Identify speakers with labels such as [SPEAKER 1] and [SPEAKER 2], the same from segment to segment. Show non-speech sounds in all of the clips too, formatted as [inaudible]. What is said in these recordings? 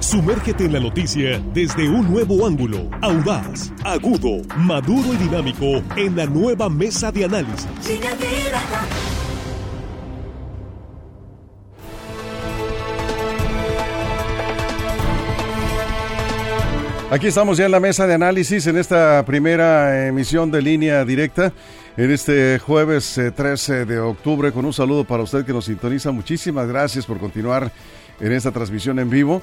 [SPEAKER 1] Sumérgete en la noticia desde un nuevo ángulo, audaz, agudo, maduro y dinámico en la nueva mesa de análisis.
[SPEAKER 2] Aquí estamos ya en la mesa de análisis en esta primera emisión de línea directa en este jueves 13 eh, de octubre con un saludo para usted que nos sintoniza. Muchísimas gracias por continuar en esta transmisión en vivo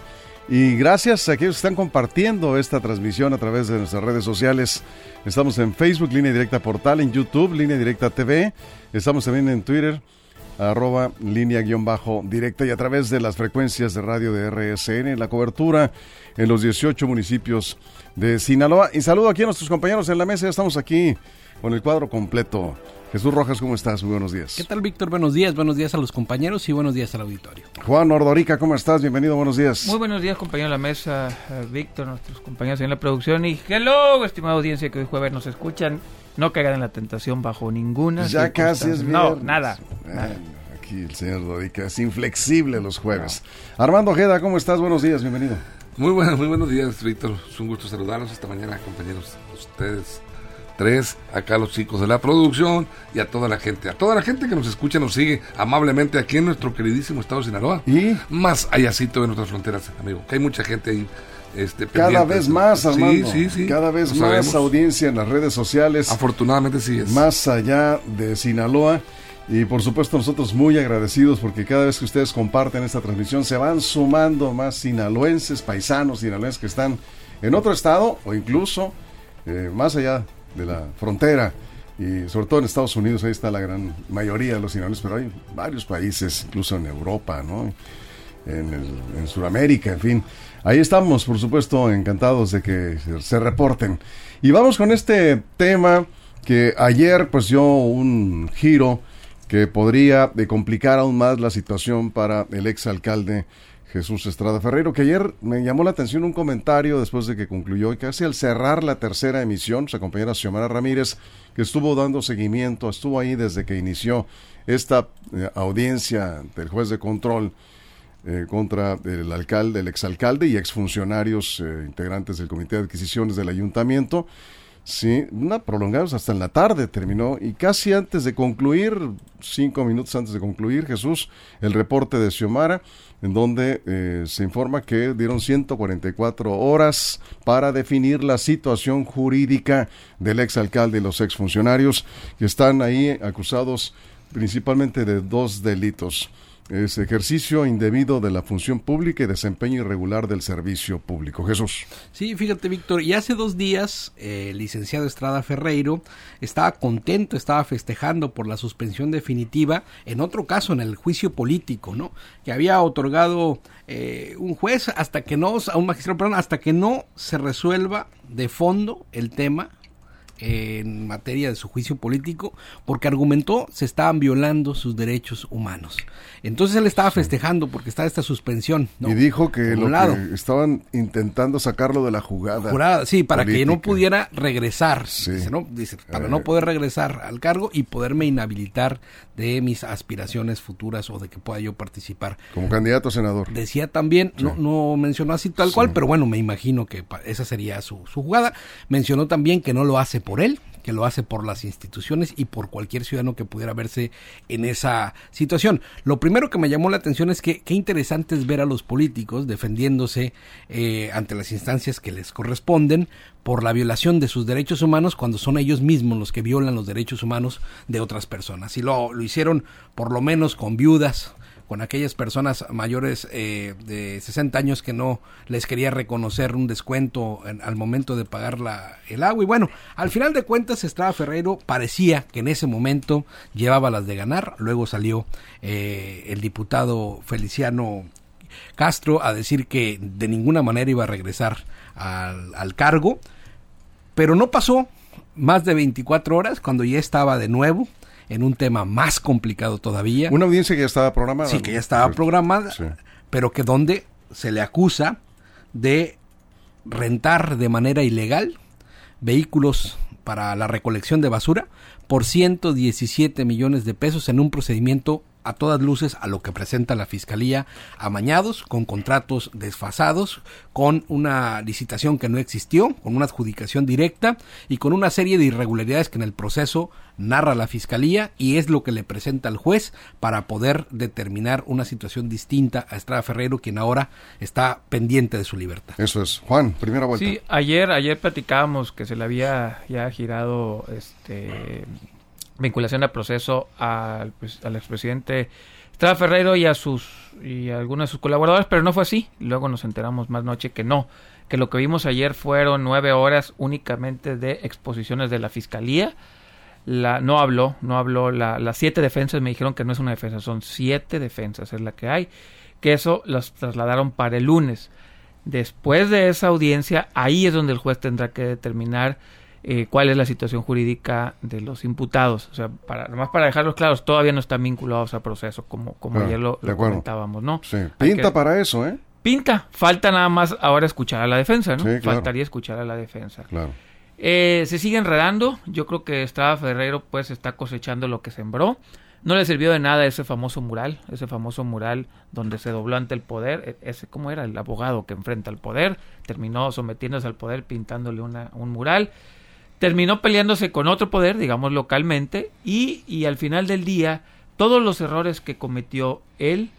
[SPEAKER 2] y gracias a aquellos que están compartiendo esta transmisión a través de nuestras redes sociales. Estamos en Facebook, Línea Directa Portal, en YouTube, Línea Directa TV, estamos también en Twitter arroba línea guion bajo directa y a través de las frecuencias de radio de RSN, la cobertura en los 18 municipios de Sinaloa. Y saludo aquí a nuestros compañeros en la mesa, estamos aquí con el cuadro completo. Jesús Rojas, ¿cómo estás? Muy buenos días.
[SPEAKER 3] ¿Qué tal, Víctor? Buenos días, buenos días a los compañeros y buenos días al auditorio.
[SPEAKER 2] Juan Ordorica, ¿cómo estás? Bienvenido, buenos días.
[SPEAKER 4] Muy buenos días, compañero de la mesa, eh, Víctor, nuestros compañeros en la producción y hello, estimada audiencia que hoy jueves nos escuchan. No caigan en la tentación bajo ninguna.
[SPEAKER 2] Ya casi es
[SPEAKER 4] No, nada. nada.
[SPEAKER 2] aquí el señor Dorica es inflexible los jueves. Armando Ojeda, ¿cómo estás? Buenos días, bienvenido.
[SPEAKER 5] Muy, buenos, muy buenos días, Víctor. Es un gusto saludarlos esta mañana, compañeros. Ustedes tres, acá los chicos de la producción y a toda la gente, a toda la gente que nos escucha, nos sigue amablemente aquí en nuestro queridísimo estado de Sinaloa.
[SPEAKER 2] Y
[SPEAKER 5] más allácito de nuestras fronteras, amigo, que hay mucha gente ahí. Este,
[SPEAKER 2] cada vez más, Armando.
[SPEAKER 5] Sí, sí, sí.
[SPEAKER 2] Cada vez más audiencia en las redes sociales.
[SPEAKER 5] Afortunadamente sí es.
[SPEAKER 2] Más allá de Sinaloa. Y por supuesto nosotros muy agradecidos porque cada vez que ustedes comparten esta transmisión se van sumando más sinaloenses, paisanos sinaloenses que están en otro estado o incluso eh, más allá de la frontera. Y sobre todo en Estados Unidos, ahí está la gran mayoría de los sinaloenses, pero hay varios países, incluso en Europa, ¿no? En, en Sudamérica, en fin. Ahí estamos, por supuesto, encantados de que se, se reporten. Y vamos con este tema que ayer pues dio un giro que podría de complicar aún más la situación para el exalcalde Jesús Estrada Ferreiro, que ayer me llamó la atención un comentario después de que concluyó y casi al cerrar la tercera emisión, su compañera Xiomara Ramírez, que estuvo dando seguimiento, estuvo ahí desde que inició esta eh, audiencia del juez de control eh, contra el alcalde, el exalcalde y exfuncionarios eh, integrantes del Comité de Adquisiciones del Ayuntamiento. Sí, una prolongada hasta en la tarde terminó y casi antes de concluir, cinco minutos antes de concluir, Jesús, el reporte de Xiomara, en donde eh, se informa que dieron 144 horas para definir la situación jurídica del exalcalde y los exfuncionarios que están ahí acusados principalmente de dos delitos es ejercicio indebido de la función pública y desempeño irregular del servicio público. Jesús.
[SPEAKER 3] Sí, fíjate, Víctor, y hace dos días eh, el licenciado Estrada Ferreiro estaba contento, estaba festejando por la suspensión definitiva, en otro caso, en el juicio político, ¿no? Que había otorgado eh, un juez hasta que no, a un magistrado, perdón, hasta que no se resuelva de fondo el tema en materia de su juicio político porque argumentó se estaban violando sus derechos humanos. Entonces él estaba festejando porque está esta suspensión.
[SPEAKER 2] Y dijo que, lo que estaban intentando sacarlo de la jugada.
[SPEAKER 3] sí, para que no pudiera regresar. Dice, para no eh. poder regresar al cargo y poderme inhabilitar de mis aspiraciones futuras o de que pueda yo participar.
[SPEAKER 2] Como candidato a senador.
[SPEAKER 3] Decía también, no, no mencionó así tal cual, pero bueno, me imagino que esa sería su, su jugada. Mencionó también que no lo hace por él, que lo hace por las instituciones y por cualquier ciudadano que pudiera verse en esa situación. Lo primero que me llamó la atención es que qué interesante es ver a los políticos defendiéndose eh, ante las instancias que les corresponden por la violación de sus derechos humanos cuando son ellos mismos los que violan los derechos humanos de otras personas. Y lo, lo hicieron por lo menos con viudas, con aquellas personas mayores eh, de 60 años que no les quería reconocer un descuento al momento de pagar la, el agua. Y bueno, al final de cuentas, Estrada Ferreiro parecía que en ese momento llevaba las de ganar. Luego salió eh, el diputado Feliciano Castro a decir que de ninguna manera iba a regresar al, al cargo. Pero no pasó más de 24 horas cuando ya estaba de nuevo en un tema más complicado todavía.
[SPEAKER 2] Una audiencia que ya estaba programada.
[SPEAKER 3] Sí, que ya estaba programada, pero que donde se le acusa de rentar de manera ilegal vehículos para la recolección de basura por 117 millones de pesos en un procedimiento a todas luces a lo que presenta la Fiscalía amañados, con contratos desfasados, con una licitación que no existió, con una adjudicación directa y con una serie de irregularidades que en el proceso narra la Fiscalía y es lo que le presenta al juez para poder determinar una situación distinta a Estrada Ferreiro, quien ahora está pendiente de su libertad.
[SPEAKER 2] Eso es. Juan, primera vuelta.
[SPEAKER 4] Sí, ayer, ayer platicábamos que se le había ya girado este vinculación al proceso al, pues, al expresidente Estrada Ferreiro y a sus y a algunos de sus colaboradores, pero no fue así. Luego nos enteramos más noche que no, que lo que vimos ayer fueron nueve horas únicamente de exposiciones de la fiscalía. La, no habló, no habló la, las siete defensas, me dijeron que no es una defensa, son siete defensas, es la que hay, que eso las trasladaron para el lunes. Después de esa audiencia, ahí es donde el juez tendrá que determinar eh, cuál es la situación jurídica de los imputados. O sea, para, nomás para dejarlos claros, todavía no están vinculados al proceso, como, como
[SPEAKER 2] Ah,
[SPEAKER 4] ayer lo, comentábamos, ¿no?
[SPEAKER 2] Sí. Pinta
[SPEAKER 4] que-
[SPEAKER 2] para eso, ¿eh?
[SPEAKER 4] Pinta, falta nada más ahora escuchar a la defensa, ¿no?
[SPEAKER 2] Sí, claro.
[SPEAKER 4] Faltaría escuchar a la defensa.
[SPEAKER 2] Claro.
[SPEAKER 4] Eh, se sigue enredando. Yo creo que Estrada Ferreiro pues está cosechando lo que sembró. No le sirvió de nada ese famoso mural, ese famoso mural donde se dobló ante el poder. E- Ese, ¿cómo era? El abogado que enfrenta al poder. Terminó sometiéndose al poder pintándole una, un mural. Terminó peleándose con otro poder, digamos localmente. Y, y al final del día, todos los errores que cometió él,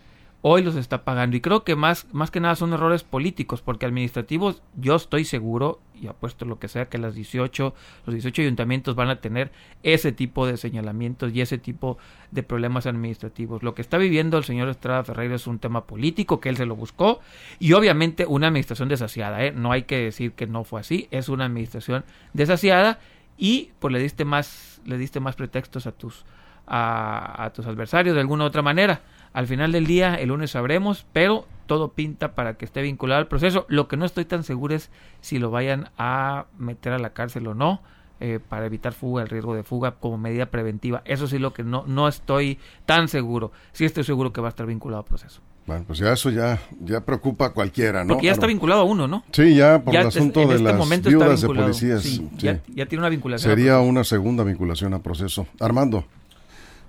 [SPEAKER 4] hoy los está pagando. Y creo que más, más que nada son errores políticos, porque administrativos yo estoy seguro, y apuesto lo que sea, que las 18, los 18 ayuntamientos van a tener ese tipo de señalamientos y ese tipo de problemas administrativos. Lo que está viviendo el señor Estrada Ferreira es un tema político, que él se lo buscó, y obviamente una administración desasiada, ¿eh? no hay que decir que no fue así, es una administración desasiada y pues le diste más, le diste más pretextos a tus, a, a tus adversarios de alguna u otra manera. Al final del día, el lunes sabremos, pero todo pinta para que esté vinculado al proceso. Lo que no estoy tan seguro es si lo vayan a meter a la cárcel o no, eh, para evitar fuga, el riesgo de fuga como medida preventiva. Eso sí lo que no, no estoy tan seguro. Sí estoy seguro que va a estar vinculado al proceso.
[SPEAKER 2] Bueno, pues ya eso ya, ya preocupa a cualquiera, ¿no?
[SPEAKER 4] Porque ya está
[SPEAKER 2] Armando?
[SPEAKER 4] vinculado a uno, ¿no?
[SPEAKER 2] Sí, ya por
[SPEAKER 4] Ya
[SPEAKER 2] el asunto de
[SPEAKER 4] este
[SPEAKER 2] las
[SPEAKER 4] está
[SPEAKER 2] viudas de policías.
[SPEAKER 4] Sí,
[SPEAKER 2] sí.
[SPEAKER 4] Ya, ya tiene una vinculación.
[SPEAKER 2] Sería una segunda vinculación a proceso. Armando,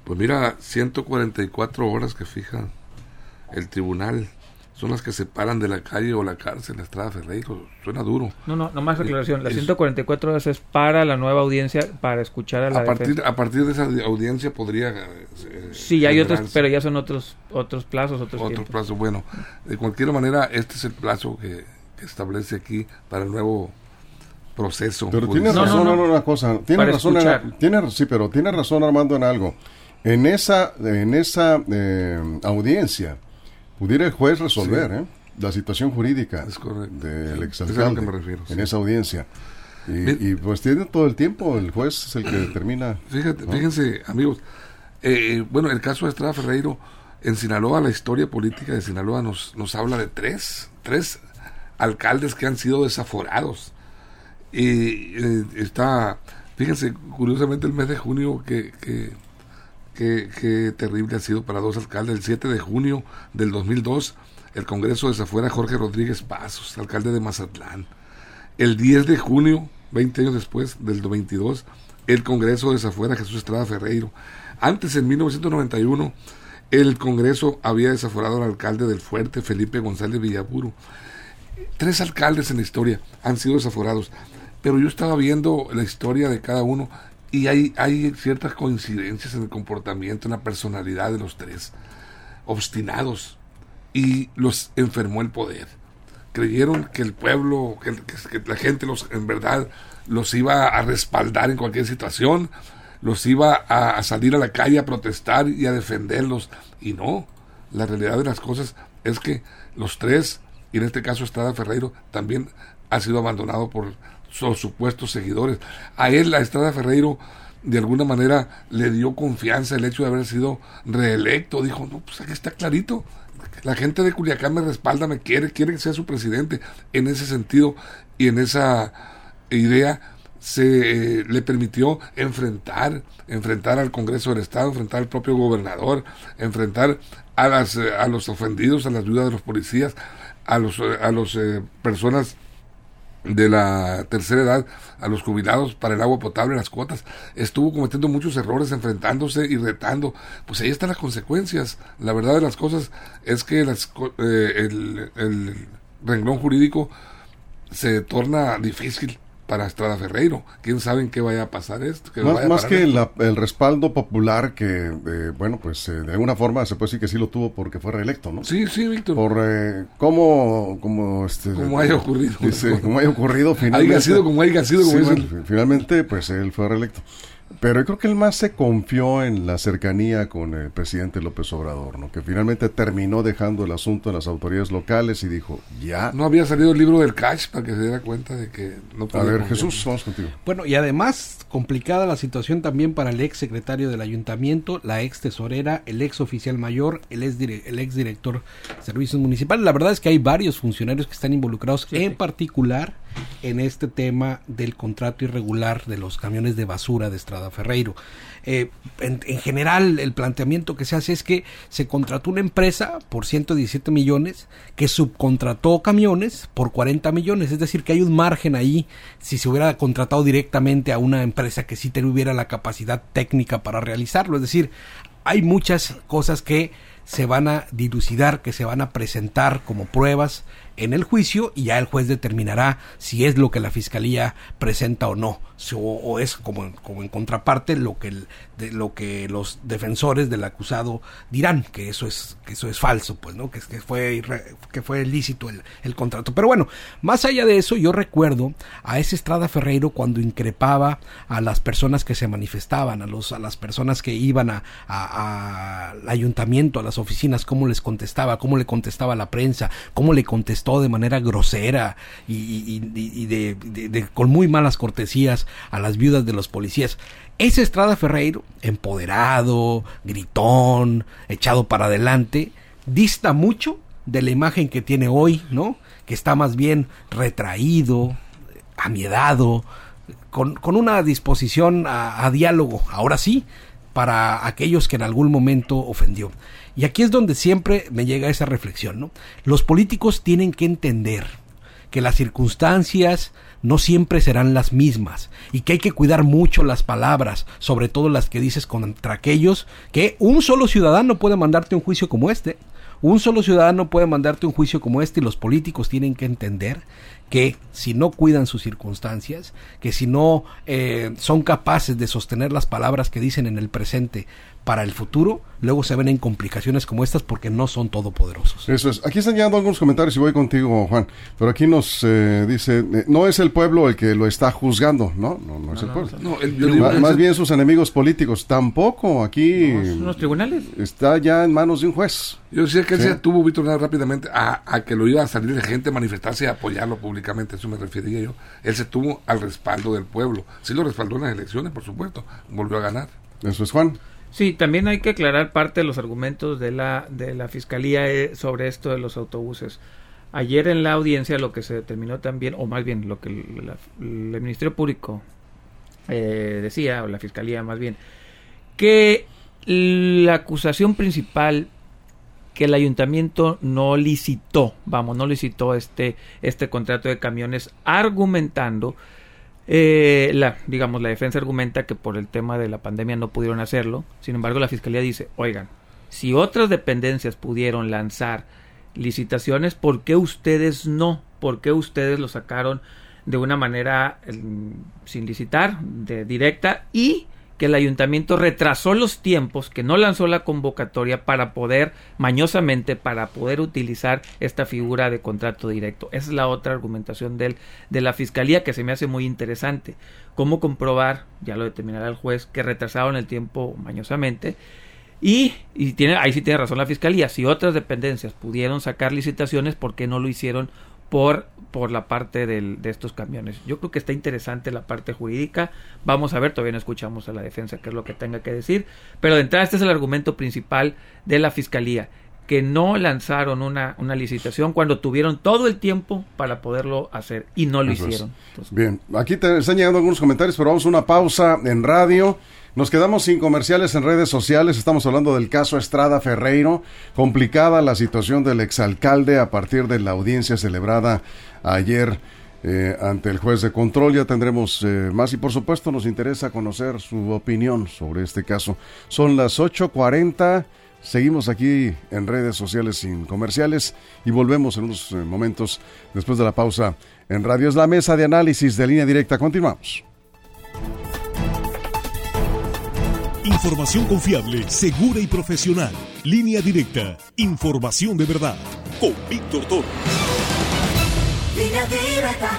[SPEAKER 5] Pues mira, 144 horas que fija el tribunal son las que separan de la calle o la cárcel a Estrada Ferreiro. Suena duro.
[SPEAKER 4] No, no, no más aclaración. Las
[SPEAKER 5] Es-
[SPEAKER 4] 144 horas es para la nueva audiencia, para escuchar a la
[SPEAKER 5] A partir,
[SPEAKER 4] defensa.
[SPEAKER 5] a partir de esa audiencia podría... eh,
[SPEAKER 4] Sí, hay otros, pero ya son otros otros plazos, otros
[SPEAKER 5] otro
[SPEAKER 4] tiempos.
[SPEAKER 5] plazo. Bueno, de cualquier manera, este es el plazo que, que establece aquí para el nuevo proceso.
[SPEAKER 2] pero
[SPEAKER 5] judicial.
[SPEAKER 2] tiene razón
[SPEAKER 4] no, no.
[SPEAKER 2] en una cosa. Tiene
[SPEAKER 4] Para
[SPEAKER 2] razón en, tiene, sí, pero tiene razón Armando en algo. En esa, en esa eh, audiencia pudiera el juez resolver ¿eh? la situación jurídica
[SPEAKER 5] Es
[SPEAKER 2] del exalcalde
[SPEAKER 5] me refiero,
[SPEAKER 2] en
[SPEAKER 5] sí.
[SPEAKER 2] esa audiencia. Y,
[SPEAKER 5] Bien.
[SPEAKER 2] y, pues tiene todo el tiempo, el juez es el que determina.
[SPEAKER 5] Fíjate,
[SPEAKER 2] ¿no?
[SPEAKER 5] Fíjense, amigos, eh, bueno, el caso de Estrada Ferreiro, en Sinaloa, la historia política de Sinaloa nos, nos habla de tres, tres alcaldes que han sido desaforados. Y eh, está, fíjense, curiosamente el mes de junio, que, que, que terrible ha sido para dos alcaldes. El 7 de junio del 2002, el Congreso desafuera Jorge Rodríguez Pasos, alcalde de Mazatlán. El 10 de junio, 20 años después del 22, el Congreso desafuera Jesús Estrada Ferreiro. Antes, en 1991, el Congreso había desaforado al alcalde del Fuerte, Felipe González Villapuro. Tres alcaldes en la historia han sido desaforados, pero yo estaba viendo la historia de cada uno y hay, hay ciertas coincidencias en el comportamiento, en la personalidad de los tres, obstinados, y los enfermó el poder creyeron que el pueblo, que, la gente los, en verdad los iba a respaldar en cualquier situación, los iba a, a salir a la calle a protestar y a defenderlos. Y no, la realidad de las cosas es que los tres, y en este caso Estrada Ferreiro, también ha sido abandonado por sus supuestos seguidores. A él, a Estrada Ferreiro, de alguna manera le dio confianza el hecho de haber sido reelecto. Dijo, no, pues aquí está clarito. La gente de Culiacán me respalda, me quiere, quiere que sea su presidente. En ese sentido y en esa idea se eh, le permitió enfrentar, enfrentar al Congreso del Estado, enfrentar al propio gobernador, enfrentar a las eh, a los ofendidos, a las viudas de los policías, a los eh, a los eh, personas de la tercera edad a los jubilados para el agua potable, las cuotas, estuvo cometiendo muchos errores, enfrentándose y retando, pues ahí están las consecuencias. La verdad de las cosas es que las, eh, el, el renglón jurídico se torna difícil para Estrada Ferreiro. ¿Quién sabe en qué vaya a pasar esto?
[SPEAKER 2] más, que el respaldo popular que, eh, bueno, pues eh, de alguna forma se puede decir que sí lo tuvo porque fue reelecto, ¿no?
[SPEAKER 5] Sí, sí, Víctor.
[SPEAKER 2] Por eh, cómo, como, este,
[SPEAKER 5] como haya ocurrido.
[SPEAKER 2] Dice, como haya ocurrido, finalmente. [laughs]
[SPEAKER 5] Haya sido como haya sido, como
[SPEAKER 2] Finalmente, pues él fue reelecto. Pero yo creo que él más se confió en la cercanía con el presidente López Obrador, ¿no? que finalmente terminó dejando el asunto en las autoridades locales y dijo, ya.
[SPEAKER 5] No había salido el libro del cash para que se diera cuenta de que no
[SPEAKER 2] podía. A ver, Jesús, vamos contigo.
[SPEAKER 3] Bueno, y además complicada la situación también para el ex secretario del ayuntamiento, la ex tesorera, el ex oficial mayor, el ex, el ex director de servicios municipales. La verdad es que hay varios funcionarios que están involucrados, en particular en este tema del contrato irregular de los camiones de basura de Estrada Ferreiro. Eh, en, general, el planteamiento que se hace es que se contrató una empresa por 117 millones que subcontrató camiones por 40 millones. Es decir, que hay un margen ahí si se hubiera contratado directamente a una empresa que sí tuviera la capacidad técnica para realizarlo. Es decir, hay muchas cosas que se van a dilucidar, que se van a presentar como pruebas en el juicio y ya el juez determinará si es lo que la fiscalía presenta o no, o, es como, como, en contraparte lo que, lo que los defensores del acusado dirán, que eso es, que eso es falso, pues, ¿no? Que, fue, que fue ilícito el, el, contrato. Pero bueno, más allá de eso, yo recuerdo a ese Estrada Ferreiro cuando increpaba a las personas que se manifestaban, a, los, a las personas que iban a, al ayuntamiento, a las oficinas, cómo les contestaba, cómo le contestaba a la prensa, cómo le contestó de manera grosera y, de, con muy malas cortesías a las viudas de los policías. Ese Estrada Ferreiro, empoderado, gritón, echado para adelante, dista mucho de la imagen que tiene hoy, ¿no? Que está más bien retraído, amiedado, con, con una disposición a diálogo, ahora sí, para aquellos que en algún momento ofendió. Y aquí es donde siempre me llega esa reflexión, ¿no? Los políticos tienen que entender que las circunstancias no siempre serán las mismas y que hay que cuidar mucho las palabras, sobre todo las que dices contra aquellos que un solo ciudadano puede mandarte un juicio como este. Un solo ciudadano puede mandarte un juicio como este y los políticos tienen que entender que si no cuidan sus circunstancias, que si no eh, son capaces de sostener las palabras que dicen en el presente para el futuro, luego se ven en complicaciones como estas porque no son todopoderosos.
[SPEAKER 2] Eso es. Aquí están llegando algunos comentarios y voy contigo, Juan. Pero aquí nos eh, dice, eh, no es el pueblo el que lo está juzgando, ¿no? No, no es el pueblo. más, bien sus enemigos políticos. Tampoco aquí...
[SPEAKER 4] los tribunales.
[SPEAKER 2] Está ya en manos de un juez.
[SPEAKER 5] Yo decía que él se tuvo, Víctor, rápidamente a, a, que lo iba a salir de gente a manifestarse y a apoyarlo públicamente. Eso me refería yo. Él se tuvo al respaldo del pueblo. Sí lo respaldó en las elecciones, por supuesto. Volvió a ganar.
[SPEAKER 2] Eso es Juan.
[SPEAKER 4] Sí, también hay que aclarar parte de los argumentos de la, de la Fiscalía eh, sobre esto de los autobuses. Ayer en la audiencia lo que se determinó también, o más bien lo que el, Ministerio Público eh, decía, o la Fiscalía más bien, que la acusación principal que el ayuntamiento no licitó, vamos, no licitó este, este contrato de camiones argumentando eh, la, digamos, la defensa argumenta que por el tema de la pandemia no pudieron hacerlo. Sin embargo, la fiscalía dice, oigan, si otras dependencias pudieron lanzar licitaciones, ¿por qué ustedes no? ¿Por qué ustedes lo sacaron de una manera sin licitar, de directa y que el ayuntamiento retrasó los tiempos, que no lanzó la convocatoria para poder, mañosamente, para poder utilizar esta figura de contrato directo. Esa es la otra argumentación de la fiscalía que se me hace muy interesante. ¿Cómo comprobar, ya lo determinará el juez, que retrasaron el tiempo mañosamente? Y, y tiene, ahí sí tiene razón la fiscalía, si otras dependencias pudieron sacar licitaciones, ¿por qué no lo hicieron por, por la parte del, de estos camiones. Yo creo que está interesante la parte jurídica. Vamos a ver, todavía no escuchamos a la defensa qué es lo que tenga que decir. Pero de entrada este es el argumento principal de la Fiscalía, que no lanzaron una, una licitación cuando tuvieron todo el tiempo para poderlo hacer y no lo hicieron.
[SPEAKER 2] Bien, aquí te están llegando algunos comentarios, pero vamos a una pausa en radio. Nos quedamos sin comerciales en redes sociales. Estamos hablando del caso Estrada Ferreiro. Complicada la situación del exalcalde a partir de la audiencia celebrada ayer eh, ante el juez de control. Ya tendremos eh, más y por supuesto nos interesa conocer su opinión sobre este caso. Son las 8.40. Seguimos aquí en redes sociales sin comerciales y volvemos en unos eh, momentos después de la pausa en Radio. Es la mesa de análisis de línea directa. Continuamos.
[SPEAKER 1] Información confiable, segura y profesional. Línea directa. Información de verdad. Con Víctor Toro.
[SPEAKER 6] Línea directa.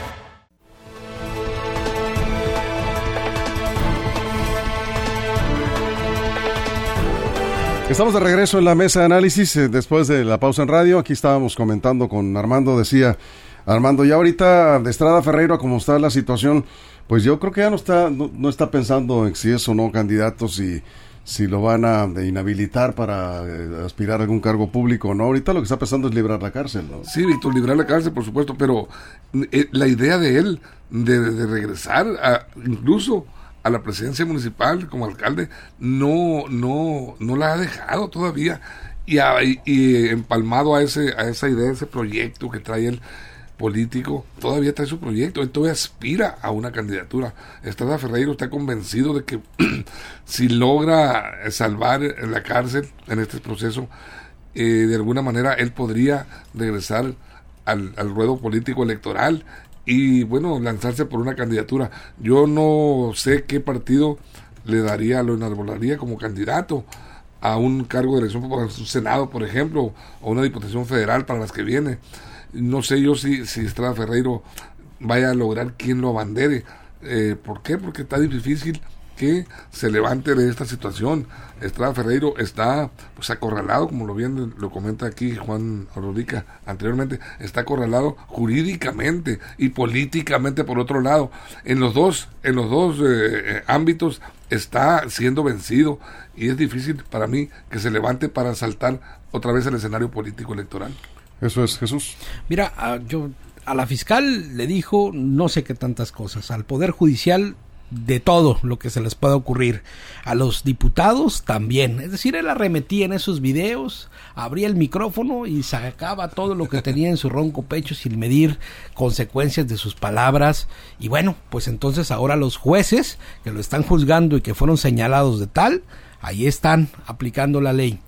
[SPEAKER 2] Estamos de regreso en la mesa de análisis eh, después de la pausa en radio. Aquí estábamos comentando con Armando, decía Armando, ya ahorita de Estrada Ferreira, como está la situación, pues yo creo que ya no está, no, no está pensando en si es o no candidato, si, si lo van a inhabilitar para eh, aspirar a algún cargo público o no. Ahorita lo que está pensando es librar la cárcel, ¿no?
[SPEAKER 5] Sí, Víctor, librar la cárcel, por supuesto, pero eh, la idea de él de, regresar a, incluso a la presidencia municipal como alcalde no no no la ha dejado todavía y, a- y- empalmado a ese a esa idea ese proyecto que trae él político todavía trae su proyecto él todavía aspira a una candidatura Estrada Ferreiro está convencido de que [clears throat] si logra salvar en la cárcel en este proceso eh, de alguna manera él podría regresar al, al ruedo político electoral y bueno, lanzarse por una candidatura. Yo no sé qué partido le daría, lo enarbolaría como candidato a un cargo de elección para un Senado, por ejemplo, o una diputación federal para las que viene. No sé yo si, si Estrada Ferreiro vaya a lograr quien lo abandere. Eh, ¿Por qué? Porque está difícil que se levante de esta situación. Estrada Ferreiro está pues acorralado, como lo bien lo comenta aquí Juan Rodica anteriormente, está acorralado jurídicamente y políticamente por otro lado. En los dos, en los dos eh, eh, ámbitos está siendo vencido y es difícil para mí que se levante para saltar otra vez el escenario político electoral.
[SPEAKER 2] Eso es Jesús.
[SPEAKER 3] Mira, a, yo a la fiscal le dijo no sé qué tantas cosas, al poder judicial de todo lo que se les pueda ocurrir, a los diputados también, es decir, él arremetía en esos videos, abría el micrófono y sacaba todo lo que tenía en su ronco pecho sin medir consecuencias de sus palabras. Y bueno, pues entonces ahora los jueces que lo están juzgando y que fueron señalados de tal, ahí están aplicando la ley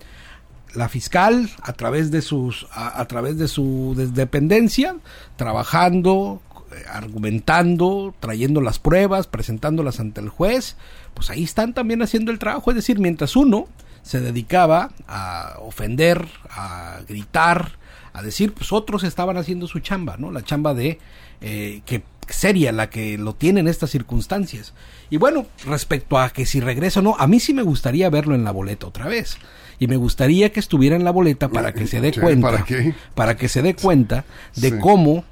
[SPEAKER 3] la fiscal a través de sus a, través de su de- dependencia trabajando eh, argumentando trayendo las pruebas presentándolas ante el juez pues ahí están también haciendo el trabajo. Es decir mientras uno se dedicaba a ofender a gritar a decir pues otros estaban haciendo su chamba no la chamba de eh, que seria la que lo tiene en estas circunstancias. Y bueno respecto a que si regresa o no a mí sí me gustaría verlo en la boleta otra vez y me gustaría que estuviera en la boleta para que se dé
[SPEAKER 2] Sí,
[SPEAKER 3] cuenta
[SPEAKER 2] ¿para qué?
[SPEAKER 3] para que se dé cuenta de
[SPEAKER 2] Sí.
[SPEAKER 3] cómo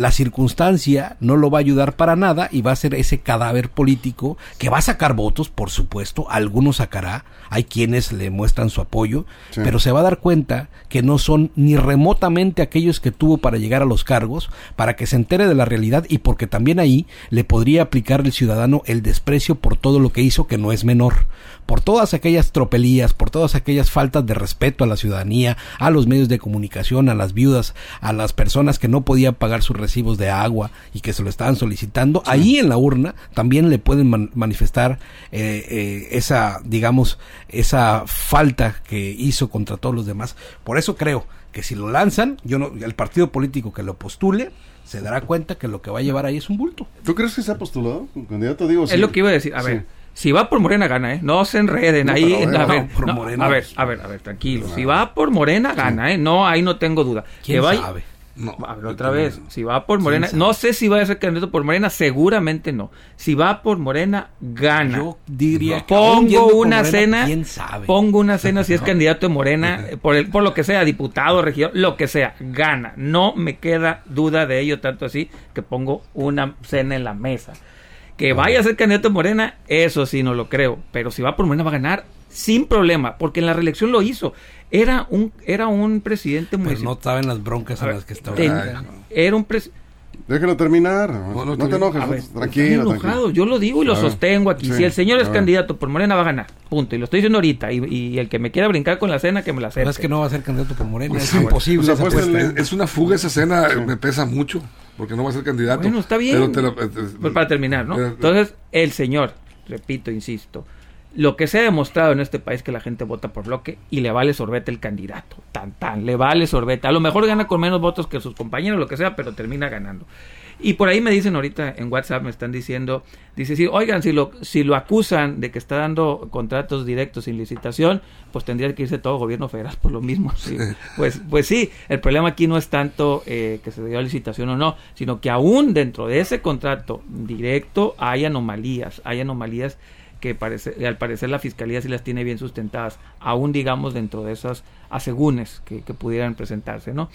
[SPEAKER 3] la circunstancia no lo va a ayudar para nada y va a ser ese cadáver político que va a sacar votos, por supuesto, algunos sacará, hay quienes le muestran su apoyo,
[SPEAKER 2] Sí.
[SPEAKER 3] pero se va a dar cuenta que no son ni remotamente aquellos que tuvo para llegar a los cargos, para que se entere de la realidad y porque también ahí le podría aplicar el ciudadano el desprecio por todo lo que hizo que no es menor, por todas aquellas tropelías, por todas aquellas faltas de respeto a la ciudadanía, a los medios de comunicación, a las viudas, a las personas que no podían pagar sus recibos de agua y que se lo estaban solicitando, ahí en la urna también le pueden man- manifestar eh, eh, esa, digamos, esa falta que hizo contra todos los demás. Por eso creo que si lo lanzan, yo no, el partido político que lo postule se dará cuenta que lo que va a llevar ahí es un bulto.
[SPEAKER 2] ¿Tú crees que se ha postulado? Un candidato, digo, sí.
[SPEAKER 4] Es lo que iba a decir. A
[SPEAKER 2] Sí.
[SPEAKER 4] ver, si va por Morena, gana, ¿eh? No se enreden
[SPEAKER 2] No,
[SPEAKER 4] ahí.
[SPEAKER 2] pero a ver,
[SPEAKER 4] a, ver,
[SPEAKER 3] no, por
[SPEAKER 4] no,
[SPEAKER 3] Morena,
[SPEAKER 4] a ver,
[SPEAKER 3] pues,
[SPEAKER 4] a ver, a ver, tranquilo. Si va por Morena, gana, ¿eh? No, ahí no tengo duda.
[SPEAKER 3] ¿Quién
[SPEAKER 4] Que vaya-
[SPEAKER 3] sabe?
[SPEAKER 5] No, yo
[SPEAKER 4] otra vez, si va por Morena, no sé si va a ser candidato por Morena, seguramente no. Si va por Morena, gana.
[SPEAKER 3] Yo diría que
[SPEAKER 4] pongo una
[SPEAKER 3] Morena,
[SPEAKER 4] cena,
[SPEAKER 3] ¿quién sabe?
[SPEAKER 4] pongo una cena si es [laughs] candidato de Morena, [laughs] por el, por lo que sea, diputado, regidor, lo que sea, gana. No me queda duda de ello, tanto así que pongo una cena en la mesa. Que vaya a ser candidato de Morena, eso sí no lo creo. Pero si va por Morena va a ganar sin problema, porque en la reelección lo hizo. Era un, era un presidente municipal.
[SPEAKER 3] no estaba en las broncas en
[SPEAKER 4] ver,
[SPEAKER 3] las que estaba.
[SPEAKER 4] ten-
[SPEAKER 5] no.
[SPEAKER 4] era un presidente
[SPEAKER 2] Déjalo terminar.
[SPEAKER 5] no
[SPEAKER 2] No,
[SPEAKER 5] te
[SPEAKER 2] te enojes,
[SPEAKER 4] ver,
[SPEAKER 2] tranquilo.
[SPEAKER 4] estoy enojado,
[SPEAKER 2] tranquilo.
[SPEAKER 4] yo lo digo y lo
[SPEAKER 2] A ver,
[SPEAKER 4] sostengo aquí.
[SPEAKER 2] sí,
[SPEAKER 4] si el señor es candidato por Morena va a ganar, punto. Y lo estoy diciendo ahorita. Y, y el que me quiera brincar con la cena, que me la
[SPEAKER 3] Pero
[SPEAKER 4] acepte.
[SPEAKER 3] es que no va a ser candidato por Morena,
[SPEAKER 5] Pues
[SPEAKER 3] es
[SPEAKER 5] sí,
[SPEAKER 3] imposible.
[SPEAKER 2] pues
[SPEAKER 3] apuesta.
[SPEAKER 5] Es, una fuga esa escena, me pesa mucho. porque no va a ser candidato.
[SPEAKER 4] Bueno, está bien.
[SPEAKER 5] Pero te lo- eh, eh,
[SPEAKER 4] Pues para terminar, ¿no?
[SPEAKER 5] eh,
[SPEAKER 4] Entonces, el señor, repito, insisto, lo que se ha demostrado en este país que la gente vota por bloque y le vale sorbete el candidato. Tan, tan, le vale sorbete. A lo mejor gana con menos votos que sus compañeros, lo que sea, pero termina ganando. Y por ahí me dicen ahorita en WhatsApp, me están diciendo, dice, sí, oigan, si lo, si lo acusan de que está dando contratos directos sin licitación, pues tendría que irse todo gobierno federal por lo mismo. sí. [laughs] Pues, pues sí, el problema aquí no es tanto eh, que se dio licitación o no, sino que aún dentro de ese contrato directo hay anomalías, hay anomalías que parece, al parecer la fiscalía sí las tiene bien sustentadas, aún digamos dentro de esas asegúnes que, que pudieran presentarse, ¿no?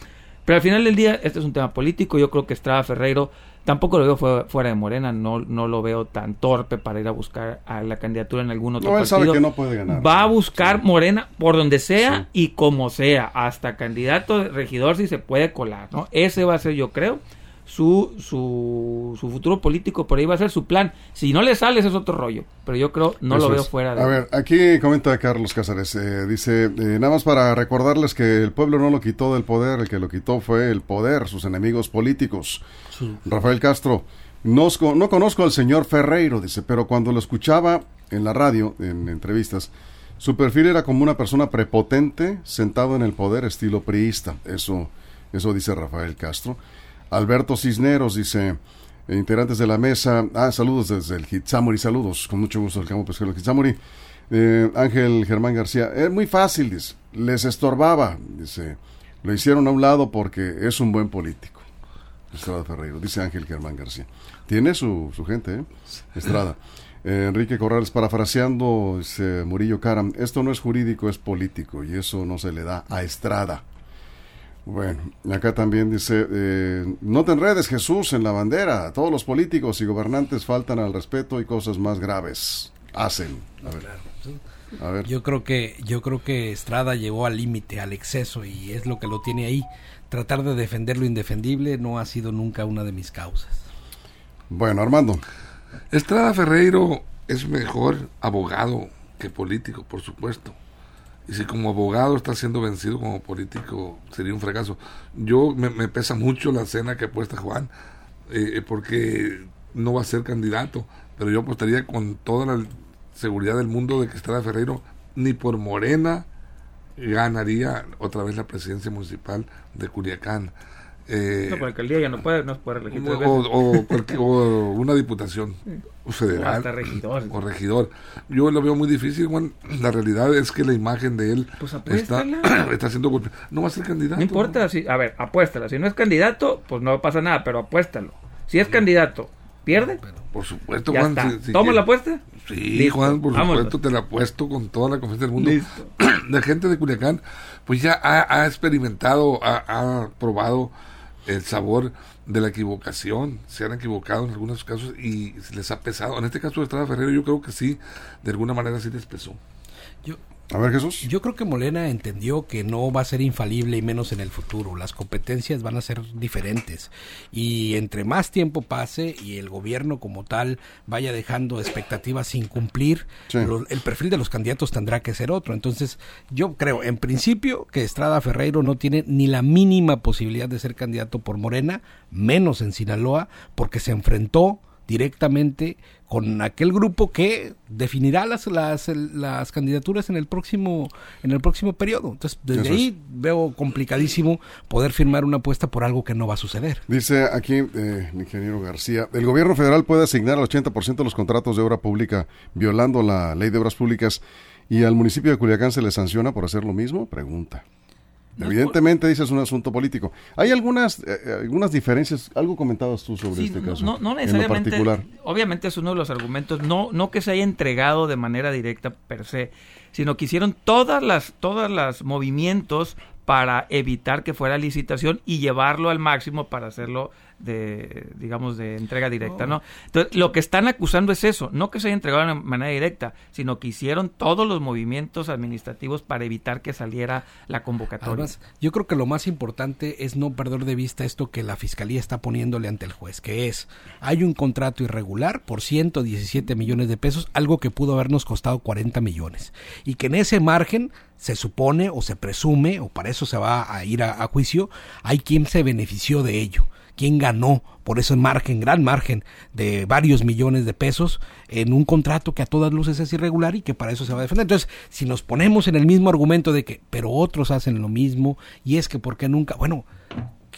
[SPEAKER 4] Pero al final del día, este es un tema político. Yo creo que Estrada Ferreiro tampoco lo veo fue- fuera de Morena. No, no lo veo tan torpe para ir a buscar a la candidatura en algún otro
[SPEAKER 2] No, él sabe
[SPEAKER 4] partido.
[SPEAKER 2] que no puede ganar.
[SPEAKER 4] Va a buscar
[SPEAKER 2] Sí.
[SPEAKER 4] Morena por donde sea
[SPEAKER 2] Sí.
[SPEAKER 4] y como sea. Hasta candidato de regidor si se puede colar. ¿no? Ese va a ser, yo creo, su, su, su futuro político. Por ahí va a ser su plan. Si no le sale, ese es otro rollo. Pero yo creo, no
[SPEAKER 2] Eso
[SPEAKER 4] lo veo
[SPEAKER 2] es.
[SPEAKER 4] fuera de.
[SPEAKER 2] A ver, aquí comenta Carlos Cázares, eh, dice, eh, nada más para recordarles que el pueblo no lo quitó del poder, el que lo quitó fue el poder, sus enemigos políticos. Rafael Castro, no conozco al señor Ferreiro, dice, pero cuando lo escuchaba en la radio, en entrevistas, su perfil era como una persona prepotente, sentado en el poder, estilo priista. Eso, eso dice Rafael Castro. Alberto Cisneros dice, eh, integrantes de la mesa, ah, saludos desde el Hitsamuri, saludos, con mucho gusto del campo pesquero del Hitsamuri. Eh, Ángel Germán García, es muy fácil, dice, les estorbaba, dice, lo hicieron a un lado porque es un buen político. Estrada Ferreiro, dice Ángel Germán García. Tiene su, su gente, ¿eh? Estrada. Eh, Enrique Corrales, parafraseando, dice Murillo Caram, esto no es jurídico, es político, y eso no se le da a Estrada. Bueno, y acá también dice, eh, no te enredes Jesús en la bandera, todos los políticos y gobernantes faltan al respeto y cosas más graves hacen. A ver, a ver.
[SPEAKER 3] Yo creo que yo creo que Estrada llegó al límite, al exceso y es lo que lo tiene ahí. Tratar de defender lo indefendible no ha sido nunca una de mis causas.
[SPEAKER 2] Bueno, Armando,
[SPEAKER 5] Estrada Ferreiro es mejor abogado que político, por supuesto. Y si como abogado está siendo vencido como político, sería un fracaso. Yo me, pesa mucho la cena que apuesta Juan, eh, porque no va a ser candidato. Pero yo apostaría con toda la seguridad del mundo de que Estrada Ferreiro ni por Morena ganaría otra vez la presidencia municipal de Culiacán. Eh,
[SPEAKER 4] No, por alcaldía ya no puede, no puede [laughs]
[SPEAKER 5] o, una diputación federal
[SPEAKER 4] hasta regidor.
[SPEAKER 5] o regidor. Yo lo veo muy difícil, Juan. La realidad es que la imagen de él
[SPEAKER 4] Pues
[SPEAKER 5] está, [clears throat] está siendo golpe- No va a ser candidato.
[SPEAKER 4] No importa, si, a ver, apuéstala. Si no es candidato, pues no pasa nada, pero apuéstalo. Si es candidato, pierde,
[SPEAKER 5] Por supuesto,
[SPEAKER 4] ya
[SPEAKER 5] Juan. si- si
[SPEAKER 4] ¿Toma
[SPEAKER 5] quiere-
[SPEAKER 4] la apuesta?
[SPEAKER 5] Sí,
[SPEAKER 4] Listo,
[SPEAKER 5] Juan, por
[SPEAKER 4] vámonos.
[SPEAKER 5] supuesto, te la apuesto con toda la confianza del mundo.
[SPEAKER 4] Listo. [clears throat]
[SPEAKER 5] La gente de Culiacán, pues ya ha, ha experimentado, ha, ha probado el sabor de la equivocación. Se han equivocado en algunos casos y les ha pesado. En este caso de Estrada Ferrero, yo creo que sí, de alguna manera sí les pesó.
[SPEAKER 3] Yo,
[SPEAKER 2] a ver Jesús.
[SPEAKER 3] Yo creo que Molena entendió que no va a ser infalible y menos en el futuro. Las competencias van a ser diferentes. Y entre más tiempo pase y el gobierno como tal vaya dejando expectativas sin cumplir,
[SPEAKER 2] Sí.
[SPEAKER 3] lo- el perfil de los candidatos tendrá que ser otro. Entonces, yo creo, en principio, que Estrada Ferreiro no tiene ni la mínima posibilidad de ser candidato por Morena, menos en Sinaloa, porque se enfrentó directamente con aquel grupo que definirá las, las, las candidaturas en el próximo en el próximo periodo. Entonces, desde
[SPEAKER 2] Eso
[SPEAKER 3] ahí veo complicadísimo poder firmar una apuesta por algo que no va a suceder.
[SPEAKER 2] Dice aquí eh, el ingeniero García, el gobierno federal puede asignar al 80% de los contratos de obra pública violando la ley de obras públicas y al municipio de Culiacán se le sanciona por hacer lo mismo? Pregunta.
[SPEAKER 4] No,
[SPEAKER 2] Evidentemente, dice es un asunto político. Hay algunas eh, eh, algunas diferencias. Algo comentabas tú sobre
[SPEAKER 4] Sí,
[SPEAKER 2] este
[SPEAKER 4] no,
[SPEAKER 2] caso.
[SPEAKER 4] no, no
[SPEAKER 2] en lo
[SPEAKER 4] necesariamente.
[SPEAKER 2] particular.
[SPEAKER 4] Obviamente es uno de los argumentos, no, no que se haya entregado de manera directa per se, sino que hicieron todas las, todas las movimientos para evitar que fuera licitación y llevarlo al máximo para hacerlo de, digamos, de entrega directa, ¿no? Entonces, lo que están acusando es eso, no que se haya entregado de manera directa, sino que hicieron todos los movimientos administrativos para evitar que saliera la convocatoria.
[SPEAKER 3] Además, yo creo que lo más importante es no perder de vista esto que la fiscalía está poniéndole ante el juez, que es, hay un contrato irregular por 117 millones de pesos, algo que pudo habernos costado 40 millones, y que en ese margen se supone o se presume, o para eso se va a ir a, a juicio, hay quien se benefició de ello quién ganó por ese margen, gran margen de varios millones de pesos en un contrato que a todas luces es irregular y que para eso se va a defender. Entonces, si nos ponemos en el mismo argumento de que, pero otros hacen lo mismo y es que, ¿por qué nunca? Bueno,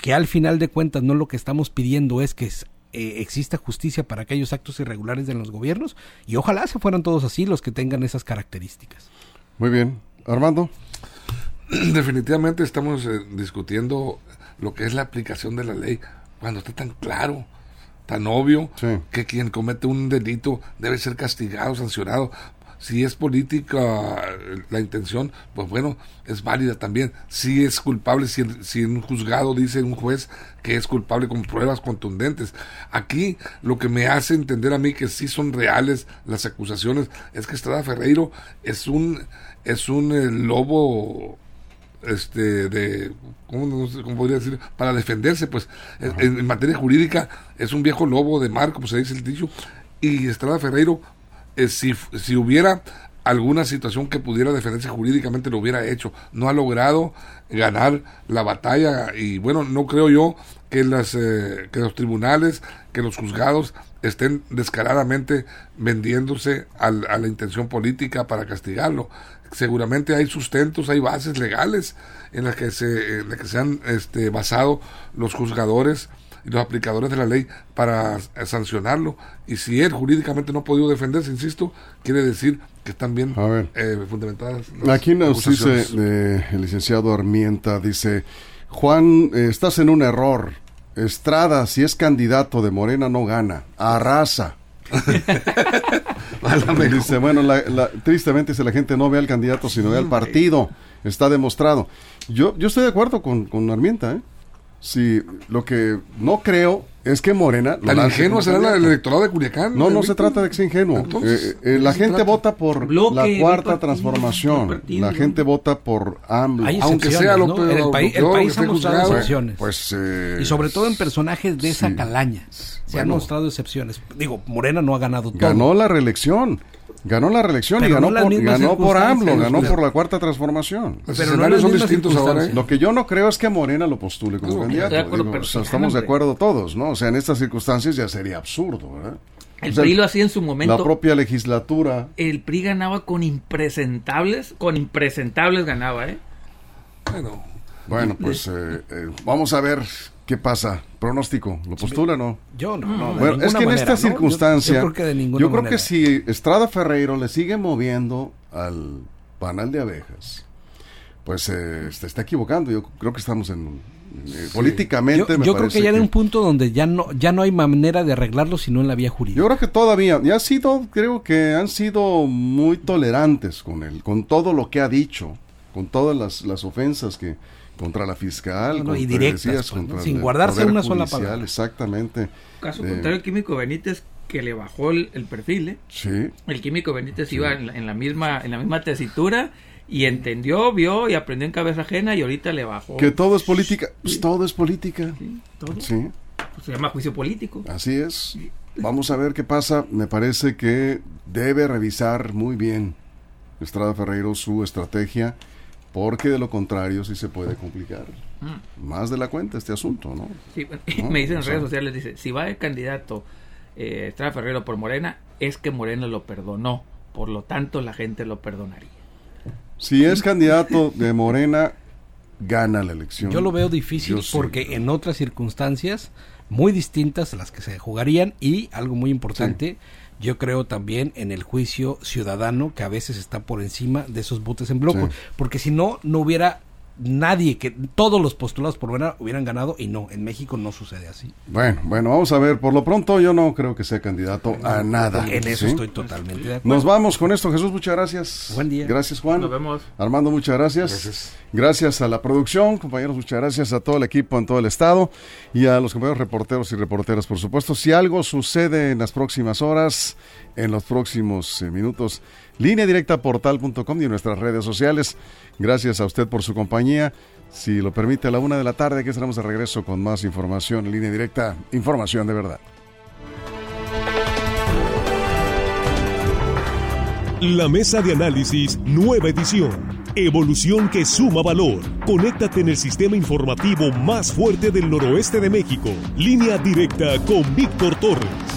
[SPEAKER 3] que al final de cuentas no lo que estamos pidiendo es que eh, exista justicia para aquellos actos irregulares de los gobiernos y ojalá se fueran todos así los que tengan esas características.
[SPEAKER 2] Muy bien. Armando. [clears throat]
[SPEAKER 5] Definitivamente estamos eh, discutiendo lo que es la aplicación de la ley cuando está tan claro, tan obvio
[SPEAKER 2] Sí.
[SPEAKER 5] que quien comete un delito debe ser castigado, sancionado. Si es política eh, la intención, pues bueno, es válida también. Si es culpable, si, si un juzgado dice un juez que es culpable con pruebas contundentes. Aquí lo que me hace entender a mí que sí son reales las acusaciones es que Estrada Ferreiro es un es un eh, lobo este de ¿cómo, cómo podría decir? para defenderse pues en, en materia jurídica es un viejo lobo de mar como se dice el dicho y Estrada Ferreiro eh, si, si hubiera alguna situación que pudiera defenderse jurídicamente lo hubiera hecho no ha logrado ganar la batalla y bueno no creo yo que las eh, que los tribunales que los juzgados estén descaradamente vendiéndose al- a la intención política para castigarlo seguramente hay sustentos, hay bases legales en las que se, en las que se han este, basado los juzgadores y los aplicadores de la ley para sancionarlo. Y si él jurídicamente no ha podido defenderse, insisto, quiere decir que están bien
[SPEAKER 2] A ver.
[SPEAKER 5] eh, fundamentadas. las
[SPEAKER 2] Aquí nos dice eh, el licenciado Armienta, dice, Juan, eh, estás en un error. Estrada, si es candidato de Morena, no gana. Arrasa. [laughs] Dice, bueno, la- la- tristemente si la gente no ve al candidato, sino ve al partido. Está demostrado. Yo, yo estoy de acuerdo con, con Armienta, ¿eh? Si lo que no creo es que Morena... lo
[SPEAKER 5] Tan
[SPEAKER 2] como
[SPEAKER 5] será la- el electorado de Culiacán.
[SPEAKER 2] No, no
[SPEAKER 5] eh,
[SPEAKER 2] se trata de que sea ingenuo.
[SPEAKER 5] Entonces,
[SPEAKER 2] Eh, eh, la
[SPEAKER 5] ¿de qué se
[SPEAKER 2] gente
[SPEAKER 5] trata?
[SPEAKER 2] vota por
[SPEAKER 7] Bloque,
[SPEAKER 2] la cuarta
[SPEAKER 7] partido,
[SPEAKER 2] transformación.
[SPEAKER 7] partido,
[SPEAKER 2] la
[SPEAKER 7] ¿no?
[SPEAKER 2] gente vota por AMLO.
[SPEAKER 3] Hay
[SPEAKER 5] Aunque sea lo
[SPEAKER 3] ¿no?
[SPEAKER 5] peor,
[SPEAKER 3] el, país, el
[SPEAKER 5] lo peor
[SPEAKER 3] país
[SPEAKER 5] que
[SPEAKER 3] ha mostrado
[SPEAKER 5] juzgado.
[SPEAKER 3] excepciones.
[SPEAKER 2] Pues, eh,
[SPEAKER 3] y sobre todo en personajes de esa
[SPEAKER 2] sí.
[SPEAKER 3] calaña. Se han mostrado excepciones. Digo, Morena no ha ganado todo.
[SPEAKER 2] ganó la reelección. Ganó la reelección y ganó,
[SPEAKER 3] no
[SPEAKER 2] por, ganó por AMLO, ganó por la cuarta transformación.
[SPEAKER 5] Los
[SPEAKER 3] Pero no
[SPEAKER 5] escenarios
[SPEAKER 3] las
[SPEAKER 5] son distintos ahora. ¿eh?
[SPEAKER 2] Lo que yo no creo es que Morena lo postule como
[SPEAKER 5] No,
[SPEAKER 2] candidato.
[SPEAKER 7] estoy de acuerdo,
[SPEAKER 2] Digo,
[SPEAKER 7] pero
[SPEAKER 2] o sea,
[SPEAKER 7] sí,
[SPEAKER 2] estamos de acuerdo todos, ¿no? O sea, en estas circunstancias ya sería absurdo, ¿verdad?
[SPEAKER 7] El
[SPEAKER 2] O sea,
[SPEAKER 7] PRI lo hacía en su
[SPEAKER 2] La
[SPEAKER 7] momento.
[SPEAKER 2] propia legislatura.
[SPEAKER 7] El PRI ganaba con impresentables, con impresentables ganaba, ¿eh?
[SPEAKER 5] Bueno,
[SPEAKER 2] Bueno, pues eh, eh, vamos a ver qué pasa. Pronóstico, ¿lo postula o no?
[SPEAKER 3] Yo no, no, de
[SPEAKER 2] Bueno, es que en
[SPEAKER 3] manera,
[SPEAKER 2] esta circunstancia,
[SPEAKER 3] Yo, creo que de ninguna
[SPEAKER 2] yo creo
[SPEAKER 3] manera.
[SPEAKER 2] que si Estrada Ferreiro le sigue moviendo al panal de abejas, pues eh, se está equivocando. Yo creo que estamos en eh, políticamente.
[SPEAKER 3] Yo,
[SPEAKER 2] me
[SPEAKER 3] yo creo que ya en un punto donde ya no ya no hay manera de arreglarlo sino en la vía jurídica.
[SPEAKER 2] Yo creo que todavía, ya ha sido, creo que han sido muy tolerantes con él, con todo lo que ha dicho, con todas las, las ofensas que contra la fiscal,
[SPEAKER 3] No, no, y
[SPEAKER 2] contra,
[SPEAKER 3] directas,
[SPEAKER 2] decías,
[SPEAKER 3] pues, ¿no?
[SPEAKER 2] contra
[SPEAKER 3] Sin guardarse una sola palabra.
[SPEAKER 2] Exactamente.
[SPEAKER 7] Caso
[SPEAKER 2] Eh,
[SPEAKER 7] contrario, el químico Benítez, que le bajó el, el perfil, ¿eh?
[SPEAKER 2] Sí.
[SPEAKER 7] El químico Benítez iba en la, en la misma en la misma tesitura y entendió, vio y aprendió en cabeza ajena y ahorita le bajó.
[SPEAKER 2] Que todo es política. Pues todo es política.
[SPEAKER 7] Sí, todo.
[SPEAKER 2] Sí,
[SPEAKER 7] Pues se llama juicio político.
[SPEAKER 2] así es. Vamos a ver qué pasa. Me parece que debe revisar muy bien Estrada Ferreiro su estrategia, porque de lo contrario sí se puede complicar más de la cuenta este asunto, ¿no?
[SPEAKER 7] Sí,
[SPEAKER 2] No,
[SPEAKER 7] me dicen en redes sociales, dice, si va de candidato eh, Estrada Ferrero por Morena, es que Morena lo perdonó. Por lo tanto, la gente lo perdonaría.
[SPEAKER 2] Si es candidato de Morena, gana la elección.
[SPEAKER 3] Yo lo veo difícil
[SPEAKER 2] Yo sí.
[SPEAKER 3] porque en otras circunstancias muy distintas a las que se jugarían y algo muy importante, yo creo también en el juicio ciudadano que a veces está por encima de esos votos en
[SPEAKER 2] Sí.
[SPEAKER 3] porque si no, no hubiera nadie que todos los postulados por Morena hubieran ganado y no, en México no sucede así.
[SPEAKER 2] Bueno, bueno, vamos a ver. Por lo pronto, yo no creo que sea candidato a nada.
[SPEAKER 3] En eso
[SPEAKER 2] ¿sí?
[SPEAKER 3] estoy totalmente de acuerdo.
[SPEAKER 2] Nos vamos con esto, Jesús. Muchas gracias.
[SPEAKER 3] Buen día.
[SPEAKER 2] Gracias, Juan.
[SPEAKER 7] Nos vemos.
[SPEAKER 2] Armando, muchas gracias.
[SPEAKER 5] Gracias.
[SPEAKER 2] Gracias a la producción, compañeros, muchas gracias a todo el equipo en todo el estado y a los compañeros reporteros y reporteras, por supuesto. Si algo sucede en las próximas horas, en los próximos eh, minutos, línea directa portal.com y en nuestras redes sociales. Gracias a usted por su compañía. Si lo permite, a la una de la tarde, aquí estaremos de regreso con más información línea directa, información de verdad.
[SPEAKER 1] La mesa de análisis, nueva edición. Evolución que suma valor. Conéctate en el sistema informativo más fuerte del noroeste de México. Línea directa con Víctor Torres.